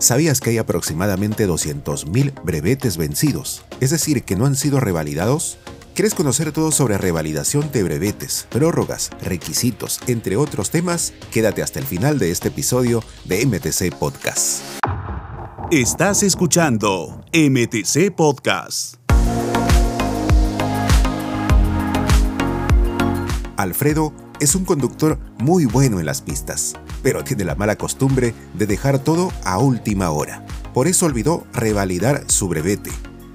¿Sabías que hay aproximadamente 200.000 brevetes vencidos? Es decir, que no han sido revalidados. ¿Quieres conocer todo sobre revalidación de brevetes, prórrogas, requisitos, entre otros temas? Quédate hasta el final de este episodio de MTC Podcast. Estás escuchando MTC Podcast. Alfredo es un conductor muy bueno en las pistas, pero tiene la mala costumbre de dejar todo a última hora. Por eso olvidó revalidar su brevete.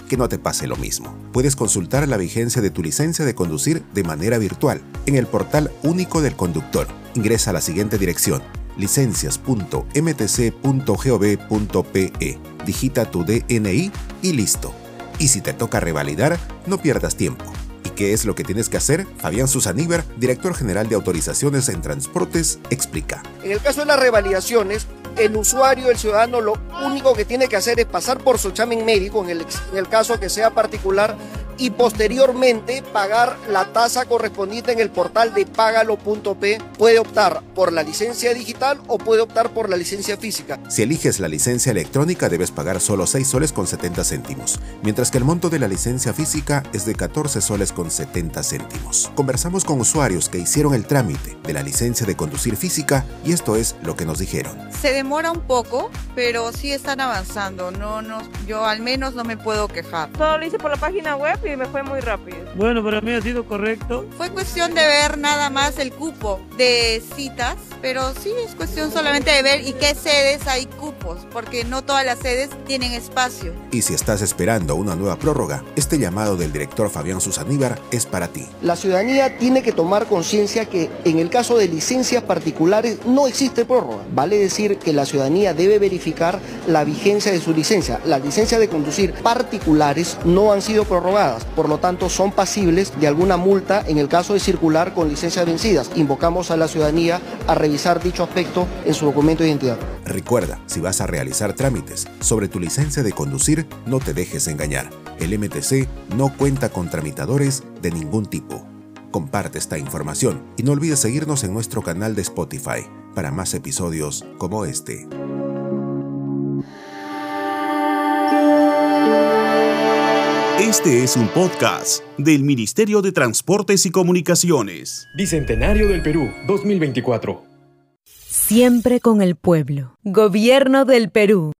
Que no te pase lo mismo. Puedes consultar la vigencia de tu licencia de conducir de manera virtual en el portal único del conductor. Ingresa a la siguiente dirección licencias.mtc.gov.pe. Digita tu DNI y listo. Y si te toca revalidar, no pierdas tiempo ¿Qué es lo que tienes que hacer? Fabián Susaníver, director general de autorizaciones en transportes, explica. En el caso de las revalidaciones, el usuario, el ciudadano, lo único que tiene que hacer es pasar por su examen médico, en el, en el caso que sea particular, y posteriormente pagar la tasa correspondiente en el portal de pagalo.p. Puede optar por la licencia digital o puede optar por la licencia física. Si eliges la licencia electrónica debes pagar solo 6 soles con 70 céntimos, mientras que el monto de la licencia física es de 14 soles con 70 céntimos. Conversamos con usuarios que hicieron el trámite de la licencia de conducir física y esto es lo que nos dijeron. Se demora un poco, pero sí están avanzando. No, no, yo al menos no me puedo quejar. Todo lo hice por la página web y me fue muy rápido. Bueno, para mí ha sido correcto. Fue cuestión de ver nada más el cupo de citas, pero sí es cuestión solamente de ver y qué sedes hay cupos, porque no todas las sedes tienen espacio. Y si estás esperando una nueva prórroga, este llamado del director Fabián Susaníbar es para ti. La ciudadanía tiene que tomar conciencia que en el caso de licencias particulares no existe prórroga. Vale decir que la ciudadanía debe verificar la vigencia de su licencia. Las licencias de conducir particulares no han sido prorrogadas por lo tanto son pasibles de alguna multa en el caso de circular con licencias vencidas. Invocamos a la ciudadanía a revisar dicho aspecto en su documento de identidad. Recuerda, si vas a realizar trámites sobre tu licencia de conducir, no te dejes engañar. El MTC no cuenta con tramitadores de ningún tipo. Comparte esta información y no olvides seguirnos en nuestro canal de Spotify para más episodios como este. Este es un podcast del Ministerio de Transportes y Comunicaciones. Bicentenario del Perú 2024. Siempre con el pueblo. Gobierno del Perú.